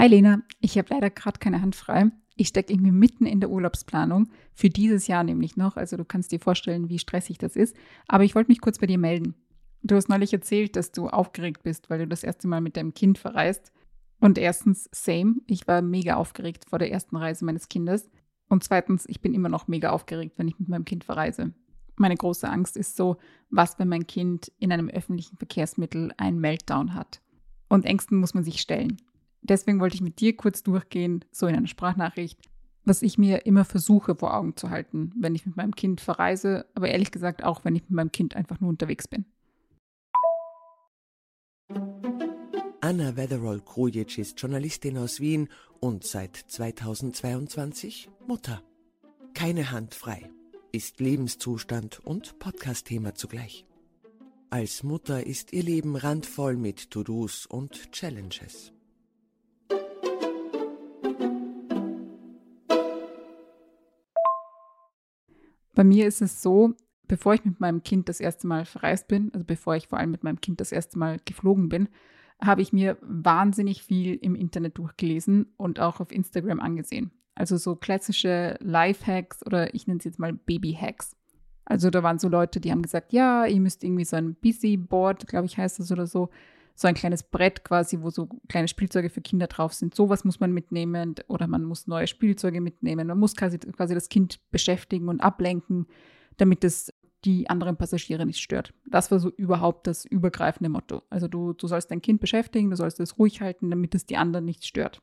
Hi Lena, ich habe leider gerade keine Hand frei. Ich stecke irgendwie mitten in der Urlaubsplanung, für dieses Jahr nämlich noch. Also du kannst dir vorstellen, wie stressig das ist. Aber ich wollte mich kurz bei dir melden. Du hast neulich erzählt, dass du aufgeregt bist, weil du das erste Mal mit deinem Kind verreist. Und erstens, same, ich war mega aufgeregt vor der ersten Reise meines Kindes. Und zweitens, ich bin immer noch mega aufgeregt, wenn ich mit meinem Kind verreise. Meine große Angst ist so, was, wenn mein Kind in einem öffentlichen Verkehrsmittel einen Meltdown hat. Und Ängsten muss man sich stellen deswegen wollte ich mit dir kurz durchgehen, so in einer Sprachnachricht, was ich mir immer versuche vor Augen zu halten, wenn ich mit meinem Kind verreise, aber ehrlich gesagt auch, wenn ich mit meinem Kind einfach nur unterwegs bin. Anna Wetherall-Krujic ist Journalistin aus Wien und seit 2022 Mutter. Keine Hand frei, ist Lebenszustand und Podcast-Thema zugleich. Als Mutter ist ihr Leben randvoll mit To-Dos und Challenges. Bei mir ist es so, bevor ich mit meinem Kind das erste Mal verreist bin, also bevor ich vor allem mit meinem Kind das erste Mal geflogen bin, habe ich mir wahnsinnig viel im Internet durchgelesen und auch auf Instagram angesehen. Also so klassische Life-Hacks oder ich nenne es jetzt mal Baby-Hacks. Also da waren so Leute, die haben gesagt, ja, ihr müsst irgendwie so ein Busy-Board, glaube ich, heißt das oder so, so ein kleines Brett quasi, wo so kleine Spielzeuge für Kinder drauf sind. Sowas muss man mitnehmen oder man muss neue Spielzeuge mitnehmen. Man muss quasi, quasi das Kind beschäftigen und ablenken, damit es die anderen Passagiere nicht stört. Das war so überhaupt das übergreifende Motto. Also du, du sollst dein Kind beschäftigen, du sollst es ruhig halten, damit es die anderen nicht stört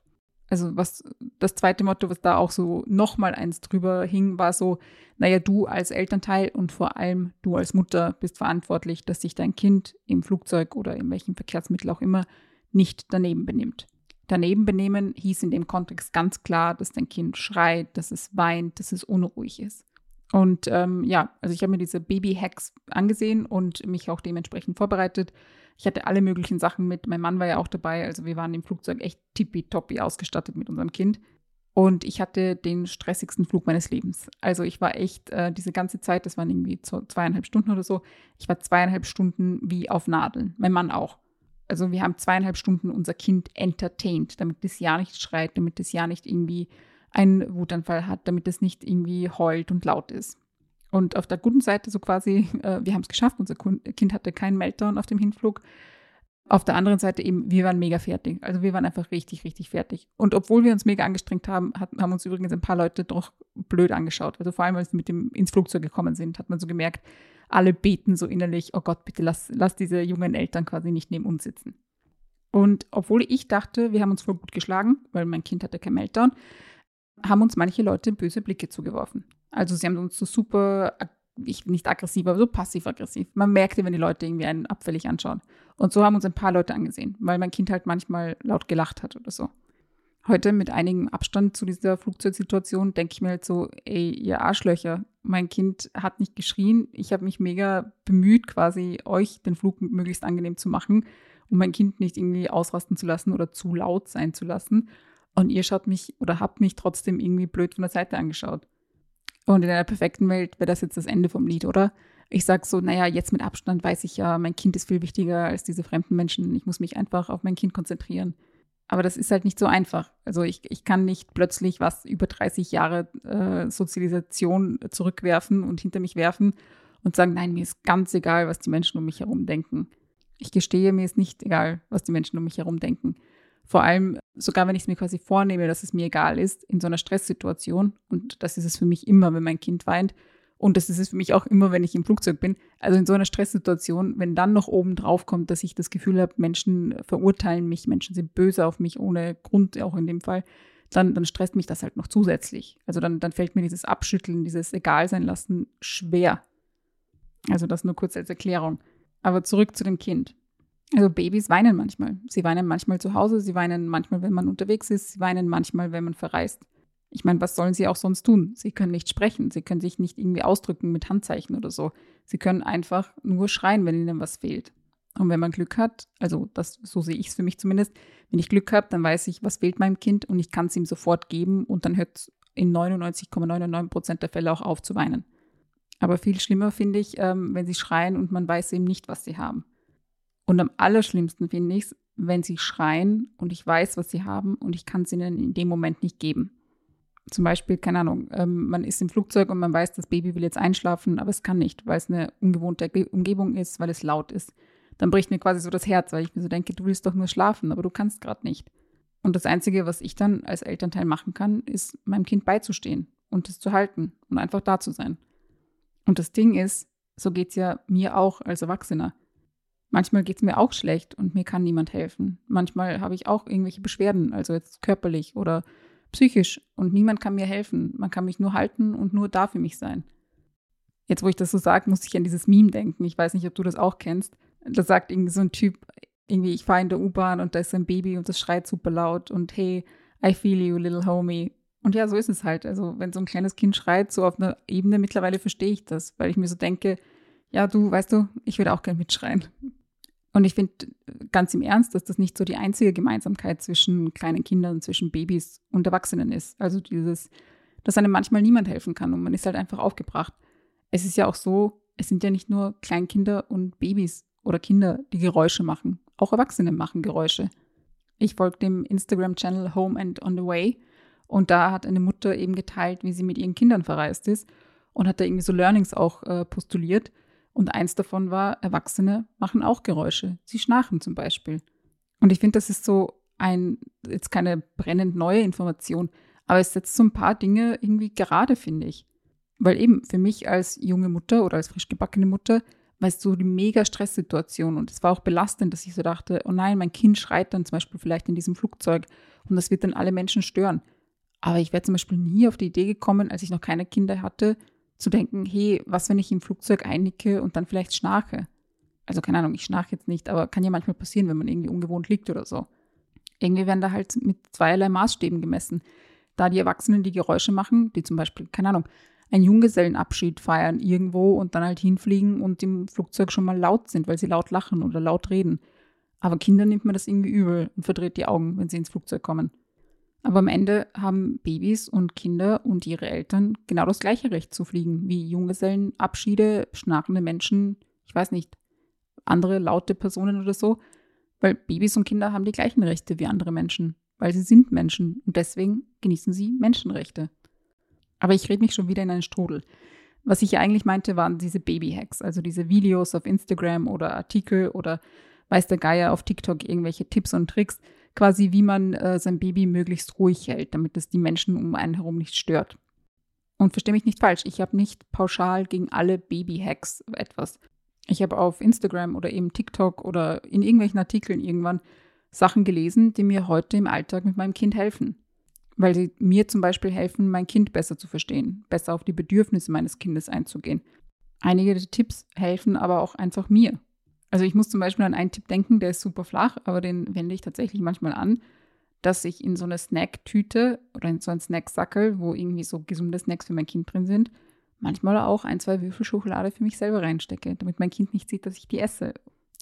also was das zweite Motto, was da auch so nochmal eins drüber hing, war so, naja, du als Elternteil und vor allem du als Mutter bist verantwortlich, dass sich dein Kind im Flugzeug oder in welchem Verkehrsmittel auch immer nicht daneben benimmt. Daneben benehmen hieß in dem Kontext ganz klar, dass dein Kind schreit, dass es weint, dass es unruhig ist. Und ähm, ja, also ich habe mir diese Baby-Hacks angesehen und mich auch dementsprechend vorbereitet. Ich hatte alle möglichen Sachen mit. Mein Mann war ja auch dabei. Also wir waren im Flugzeug echt tippitoppi ausgestattet mit unserem Kind. Und ich hatte den stressigsten Flug meines Lebens. Also ich war echt äh, diese ganze Zeit, das waren irgendwie zweieinhalb Stunden oder so, ich war zweieinhalb Stunden wie auf Nadeln. Mein Mann auch. Also wir haben zweieinhalb Stunden unser Kind entertained, damit es ja nicht schreit, damit es ja nicht irgendwie einen Wutanfall hat, damit es nicht irgendwie heult und laut ist. Und auf der guten Seite so quasi, äh, wir haben es geschafft, unser Kind hatte keinen Meltdown auf dem Hinflug. Auf der anderen Seite eben, wir waren mega fertig. Also wir waren einfach richtig, richtig fertig. Und obwohl wir uns mega angestrengt haben, hat, haben uns übrigens ein paar Leute doch blöd angeschaut. Also vor allem, als wir mit dem ins Flugzeug gekommen sind, hat man so gemerkt, alle beten so innerlich, oh Gott, bitte lass, lass diese jungen Eltern quasi nicht neben uns sitzen. Und obwohl ich dachte, wir haben uns voll gut geschlagen, weil mein Kind hatte kein Meltdown, haben uns manche Leute böse Blicke zugeworfen. Also sie haben uns so super, ich, nicht aggressiv, aber so passiv-aggressiv. Man merkte, wenn die Leute irgendwie einen abfällig anschauen. Und so haben uns ein paar Leute angesehen, weil mein Kind halt manchmal laut gelacht hat oder so. Heute mit einigem Abstand zu dieser Flugzeugsituation denke ich mir halt so, ey, ihr Arschlöcher, mein Kind hat nicht geschrien. Ich habe mich mega bemüht, quasi euch den Flug möglichst angenehm zu machen, um mein Kind nicht irgendwie ausrasten zu lassen oder zu laut sein zu lassen. Und ihr schaut mich oder habt mich trotzdem irgendwie blöd von der Seite angeschaut. Und in einer perfekten Welt wäre das jetzt das Ende vom Lied, oder? Ich sage so, naja, jetzt mit Abstand weiß ich ja, mein Kind ist viel wichtiger als diese fremden Menschen. Ich muss mich einfach auf mein Kind konzentrieren. Aber das ist halt nicht so einfach. Also ich, ich kann nicht plötzlich was über 30 Jahre äh, Sozialisation zurückwerfen und hinter mich werfen und sagen, nein, mir ist ganz egal, was die Menschen um mich herum denken. Ich gestehe, mir ist nicht egal, was die Menschen um mich herum denken. Vor allem, sogar wenn ich es mir quasi vornehme, dass es mir egal ist, in so einer Stresssituation, und das ist es für mich immer, wenn mein Kind weint, und das ist es für mich auch immer, wenn ich im Flugzeug bin. Also in so einer Stresssituation, wenn dann noch oben drauf kommt, dass ich das Gefühl habe, Menschen verurteilen mich, Menschen sind böse auf mich ohne Grund, auch in dem Fall, dann, dann stresst mich das halt noch zusätzlich. Also dann, dann fällt mir dieses Abschütteln, dieses Egalsein lassen schwer. Also das nur kurz als Erklärung. Aber zurück zu dem Kind. Also Babys weinen manchmal. Sie weinen manchmal zu Hause, sie weinen manchmal, wenn man unterwegs ist, sie weinen manchmal, wenn man verreist. Ich meine, was sollen sie auch sonst tun? Sie können nicht sprechen, sie können sich nicht irgendwie ausdrücken mit Handzeichen oder so. Sie können einfach nur schreien, wenn ihnen was fehlt. Und wenn man Glück hat, also das, so sehe ich es für mich zumindest, wenn ich Glück habe, dann weiß ich, was fehlt meinem Kind und ich kann es ihm sofort geben und dann hört es in 99,99 Prozent der Fälle auch auf zu weinen. Aber viel schlimmer finde ich, ähm, wenn sie schreien und man weiß eben nicht, was sie haben. Und am allerschlimmsten finde ich es, wenn sie schreien und ich weiß, was sie haben und ich kann es ihnen in dem Moment nicht geben. Zum Beispiel, keine Ahnung, ähm, man ist im Flugzeug und man weiß, das Baby will jetzt einschlafen, aber es kann nicht, weil es eine ungewohnte Umgebung ist, weil es laut ist. Dann bricht mir quasi so das Herz, weil ich mir so denke, du willst doch nur schlafen, aber du kannst gerade nicht. Und das Einzige, was ich dann als Elternteil machen kann, ist, meinem Kind beizustehen und es zu halten und einfach da zu sein. Und das Ding ist, so geht es ja mir auch als Erwachsener. Manchmal geht es mir auch schlecht und mir kann niemand helfen. Manchmal habe ich auch irgendwelche Beschwerden, also jetzt körperlich oder psychisch und niemand kann mir helfen. Man kann mich nur halten und nur da für mich sein. Jetzt, wo ich das so sage, muss ich an dieses Meme denken. Ich weiß nicht, ob du das auch kennst. Da sagt irgendwie so ein Typ, irgendwie, ich fahre in der U-Bahn und da ist ein Baby und das schreit super laut und hey, I feel you, little homie. Und ja, so ist es halt. Also, wenn so ein kleines Kind schreit, so auf einer Ebene, mittlerweile verstehe ich das, weil ich mir so denke, ja, du, weißt du, ich würde auch gerne mitschreien. Und ich finde ganz im Ernst, dass das nicht so die einzige Gemeinsamkeit zwischen kleinen Kindern, zwischen Babys und Erwachsenen ist. Also dieses, dass einem manchmal niemand helfen kann und man ist halt einfach aufgebracht. Es ist ja auch so, es sind ja nicht nur Kleinkinder und Babys oder Kinder, die Geräusche machen. Auch Erwachsene machen Geräusche. Ich folge dem Instagram-Channel Home and on the Way und da hat eine Mutter eben geteilt, wie sie mit ihren Kindern verreist ist und hat da irgendwie so Learnings auch äh, postuliert. Und eins davon war, Erwachsene machen auch Geräusche. Sie schnarchen zum Beispiel. Und ich finde, das ist so ein, jetzt keine brennend neue Information, aber es setzt so ein paar Dinge irgendwie gerade, finde ich. Weil eben für mich als junge Mutter oder als frisch gebackene Mutter weißt du, die mega Stresssituation und es war auch belastend, dass ich so dachte, oh nein, mein Kind schreit dann zum Beispiel vielleicht in diesem Flugzeug und das wird dann alle Menschen stören. Aber ich wäre zum Beispiel nie auf die Idee gekommen, als ich noch keine Kinder hatte, zu denken, hey, was, wenn ich im Flugzeug einnicke und dann vielleicht schnarche? Also keine Ahnung, ich schnarche jetzt nicht, aber kann ja manchmal passieren, wenn man irgendwie ungewohnt liegt oder so. Irgendwie werden da halt mit zweierlei Maßstäben gemessen. Da die Erwachsenen die Geräusche machen, die zum Beispiel, keine Ahnung, einen Junggesellenabschied feiern irgendwo und dann halt hinfliegen und im Flugzeug schon mal laut sind, weil sie laut lachen oder laut reden. Aber Kinder nimmt man das irgendwie übel und verdreht die Augen, wenn sie ins Flugzeug kommen. Aber am Ende haben Babys und Kinder und ihre Eltern genau das gleiche Recht zu fliegen wie Junggesellen, Abschiede, schnarchende Menschen, ich weiß nicht, andere laute Personen oder so. Weil Babys und Kinder haben die gleichen Rechte wie andere Menschen, weil sie sind Menschen und deswegen genießen sie Menschenrechte. Aber ich rede mich schon wieder in einen Strudel. Was ich eigentlich meinte, waren diese Baby-Hacks, also diese Videos auf Instagram oder Artikel oder weiß der Geier auf TikTok irgendwelche Tipps und Tricks, quasi wie man äh, sein Baby möglichst ruhig hält, damit es die Menschen um einen herum nicht stört. Und verstehe mich nicht falsch, ich habe nicht pauschal gegen alle Baby-Hacks etwas. Ich habe auf Instagram oder eben TikTok oder in irgendwelchen Artikeln irgendwann Sachen gelesen, die mir heute im Alltag mit meinem Kind helfen. Weil sie mir zum Beispiel helfen, mein Kind besser zu verstehen, besser auf die Bedürfnisse meines Kindes einzugehen. Einige der Tipps helfen aber auch einfach mir. Also ich muss zum Beispiel an einen Tipp denken, der ist super flach, aber den wende ich tatsächlich manchmal an, dass ich in so eine Snacktüte oder in so einen Snacksackel, wo irgendwie so gesunde Snacks für mein Kind drin sind, manchmal auch ein, zwei Würfel Schokolade für mich selber reinstecke, damit mein Kind nicht sieht, dass ich die esse.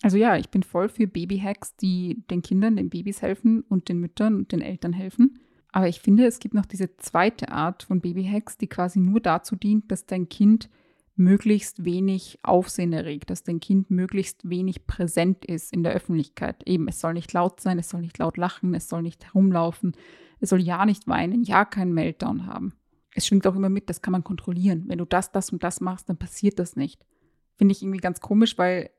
Also ja, ich bin voll für Babyhacks, die den Kindern, den Babys helfen und den Müttern und den Eltern helfen. Aber ich finde, es gibt noch diese zweite Art von Babyhacks, die quasi nur dazu dient, dass dein Kind möglichst wenig Aufsehen erregt, dass dein Kind möglichst wenig präsent ist in der Öffentlichkeit. Eben, es soll nicht laut sein, es soll nicht laut lachen, es soll nicht herumlaufen, es soll ja nicht weinen, ja keinen Meltdown haben. Es schwingt auch immer mit, das kann man kontrollieren. Wenn du das, das und das machst, dann passiert das nicht. Finde ich irgendwie ganz komisch, weil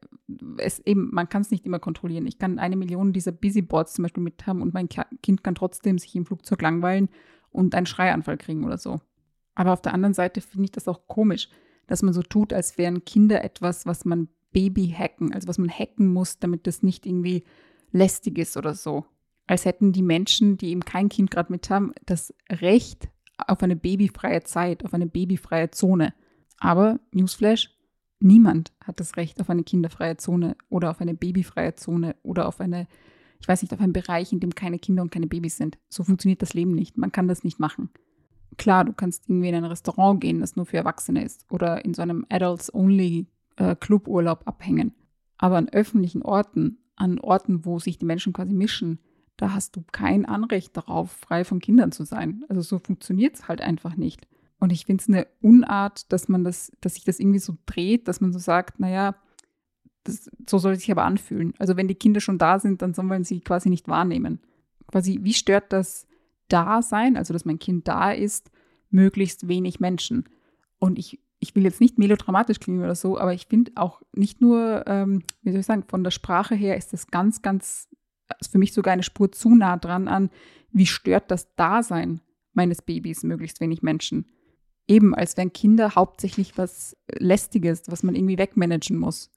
es eben, man kann es nicht immer kontrollieren. Ich kann eine Million dieser Busyboards zum Beispiel mit haben und mein Kind kann trotzdem sich im Flugzeug langweilen und einen Schreianfall kriegen oder so. Aber auf der anderen Seite finde ich das auch komisch dass man so tut, als wären Kinder etwas, was man Baby hacken, also was man hacken muss, damit das nicht irgendwie lästig ist oder so. Als hätten die Menschen, die eben kein Kind gerade mit haben, das Recht auf eine babyfreie Zeit, auf eine babyfreie Zone. Aber, Newsflash, niemand hat das Recht auf eine kinderfreie Zone oder auf eine babyfreie Zone oder auf eine, ich weiß nicht, auf einen Bereich, in dem keine Kinder und keine Babys sind. So funktioniert das Leben nicht. Man kann das nicht machen. Klar, du kannst irgendwie in ein Restaurant gehen, das nur für Erwachsene ist oder in so einem Adults-Only-Cluburlaub äh, abhängen. Aber an öffentlichen Orten, an Orten, wo sich die Menschen quasi mischen, da hast du kein Anrecht darauf, frei von Kindern zu sein. Also so funktioniert es halt einfach nicht. Und ich finde es eine Unart, dass man das, dass sich das irgendwie so dreht, dass man so sagt, naja, Das, so soll es sich aber anfühlen. Also wenn die Kinder schon da sind, dann sollen wir sie quasi nicht wahrnehmen. Quasi, wie stört das Dasein, also dass mein Kind da ist, möglichst wenig Menschen? Und ich, ich will jetzt nicht melodramatisch klingen oder so, aber ich finde auch nicht nur, ähm, wie soll ich sagen, von der Sprache her ist das ganz, ganz, ist für mich sogar eine Spur zu nah dran an, wie stört das Dasein meines Babys möglichst wenig Menschen. Eben, als wären Kinder hauptsächlich was Lästiges, was man irgendwie wegmanagen muss.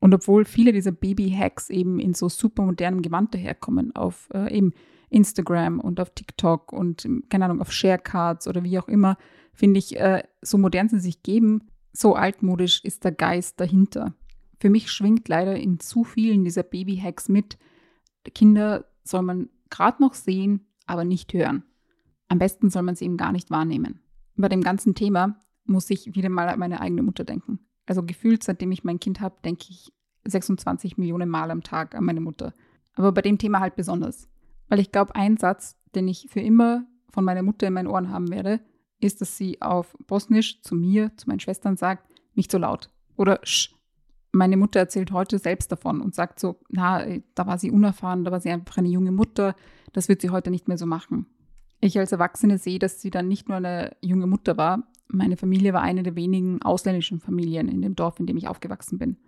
Und obwohl viele dieser Baby-Hacks eben in so super modernem Gewand daherkommen, auf äh, eben Instagram und auf TikTok und, keine Ahnung, auf Sharecards oder wie auch immer, finde ich, äh, so modern sie sich geben, so altmodisch ist der Geist dahinter. Für mich schwingt leider in zu vielen dieser Baby-Hacks mit, Kinder soll man gerade noch sehen, aber nicht hören. Am besten soll man sie eben gar nicht wahrnehmen. Bei dem ganzen Thema muss ich wieder mal an meine eigene Mutter denken. Also gefühlt, seitdem ich mein Kind habe, denke ich 26 Millionen Mal am Tag an meine Mutter. Aber bei dem Thema halt besonders. Weil ich glaube, ein Satz, den ich für immer von meiner Mutter in meinen Ohren haben werde, ist, dass sie auf Bosnisch zu mir, zu meinen Schwestern sagt, nicht so laut. Oder sch. Meine Mutter erzählt heute selbst davon und sagt so, na, da war sie unerfahren, da war sie einfach eine junge Mutter, das wird sie heute nicht mehr so machen. Ich als Erwachsene sehe, dass sie dann nicht nur eine junge Mutter war, meine Familie war eine der wenigen ausländischen Familien in dem Dorf, in dem ich aufgewachsen bin.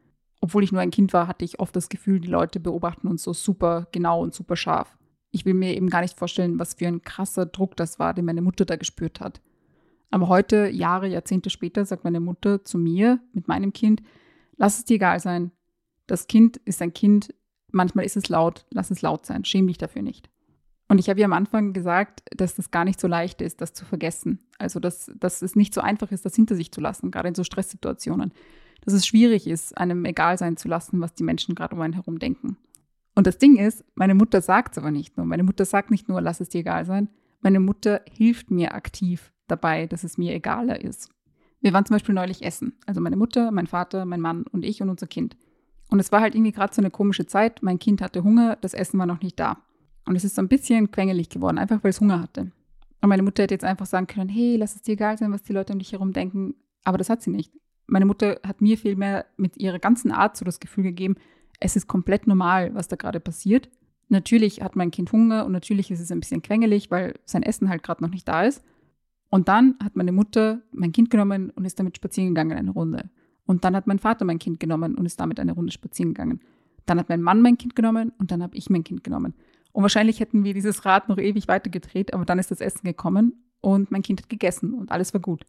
Obwohl ich nur ein Kind war, hatte ich oft das Gefühl, die Leute beobachten uns so super genau und super scharf. Ich will mir eben gar nicht vorstellen, was für ein krasser Druck das war, den meine Mutter da gespürt hat. Aber heute, Jahre, Jahrzehnte später, sagt meine Mutter zu mir mit meinem Kind, lass es dir egal sein. Das Kind ist ein Kind, manchmal ist es laut, lass es laut sein, schäm dich dafür nicht. Und ich habe ja am Anfang gesagt, dass das gar nicht so leicht ist, das zu vergessen. Also, dass, dass es nicht so einfach ist, das hinter sich zu lassen, gerade in so Stresssituationen. Dass es schwierig ist, einem egal sein zu lassen, was die Menschen gerade um einen herum denken. Und das Ding ist, meine Mutter sagt es aber nicht nur. Meine Mutter sagt nicht nur, lass es dir egal sein. Meine Mutter hilft mir aktiv dabei, dass es mir egaler ist. Wir waren zum Beispiel neulich essen. Also meine Mutter, mein Vater, mein Mann und ich und unser Kind. Und es war halt irgendwie gerade so eine komische Zeit. Mein Kind hatte Hunger, das Essen war noch nicht da. Und es ist so ein bisschen quengelig geworden, einfach weil es Hunger hatte. Und meine Mutter hätte jetzt einfach sagen können, hey, lass es dir egal sein, was die Leute um dich herum denken. Aber das hat sie nicht. Meine Mutter hat mir vielmehr mit ihrer ganzen Art so das Gefühl gegeben, es ist komplett normal, was da gerade passiert. Natürlich hat mein Kind Hunger und natürlich ist es ein bisschen quengelig, weil sein Essen halt gerade noch nicht da ist. Und dann hat meine Mutter mein Kind genommen und ist damit spazieren gegangen eine Runde. Und dann hat mein Vater mein Kind genommen und ist damit eine Runde spazieren gegangen. Dann hat mein Mann mein Kind genommen und dann habe ich mein Kind genommen. Und wahrscheinlich hätten wir dieses Rad noch ewig weitergedreht, aber dann ist das Essen gekommen und mein Kind hat gegessen und alles war gut.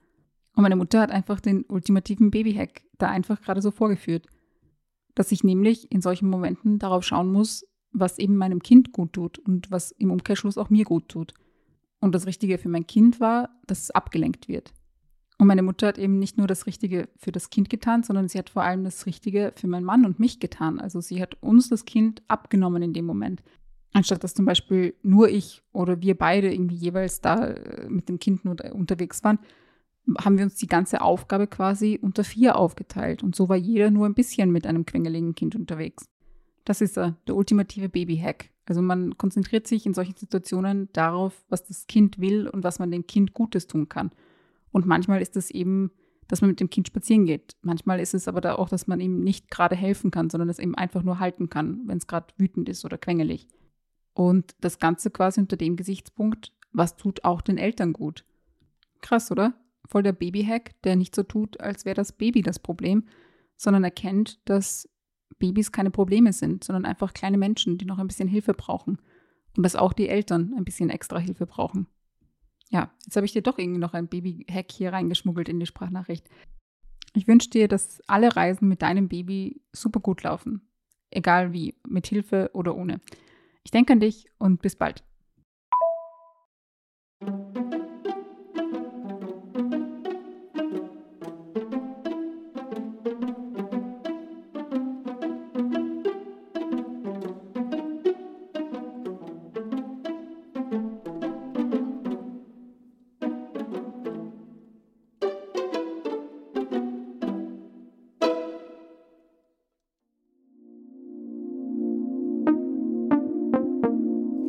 Und meine Mutter hat einfach den ultimativen Babyhack da einfach gerade so vorgeführt. Dass ich nämlich in solchen Momenten darauf schauen muss, was eben meinem Kind gut tut und was im Umkehrschluss auch mir gut tut. Und das Richtige für mein Kind war, dass es abgelenkt wird. Und meine Mutter hat eben nicht nur das Richtige für das Kind getan, sondern sie hat vor allem das Richtige für meinen Mann und mich getan. Also sie hat uns das Kind abgenommen in dem Moment. Anstatt dass zum Beispiel nur ich oder wir beide irgendwie jeweils da äh, mit dem Kind nur unterwegs waren, haben wir uns die ganze Aufgabe quasi unter vier aufgeteilt. Und so war jeder nur ein bisschen mit einem quengeligen Kind unterwegs. Das ist der, der ultimative Baby-Hack. Also man konzentriert sich in solchen Situationen darauf, was das Kind will und was man dem Kind Gutes tun kann. Und manchmal ist es eben, dass man mit dem Kind spazieren geht. Manchmal ist es aber da auch, dass man ihm nicht gerade helfen kann, sondern es eben einfach nur halten kann, wenn es gerade wütend ist oder quengelig. Und das Ganze quasi unter dem Gesichtspunkt, was tut auch den Eltern gut? Krass, oder? Voll der Babyhack, der nicht so tut, als wäre das Baby das Problem, sondern erkennt, dass Babys keine Probleme sind, sondern einfach kleine Menschen, die noch ein bisschen Hilfe brauchen. Und dass auch die Eltern ein bisschen extra Hilfe brauchen. Ja, jetzt habe ich dir doch irgendwie noch ein Baby-Hack hier reingeschmuggelt in die Sprachnachricht. Ich wünsche dir, dass alle Reisen mit deinem Baby super gut laufen. Egal wie, mit Hilfe oder ohne. Ich denke an dich und bis bald.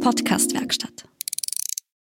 Podcastwerkstatt.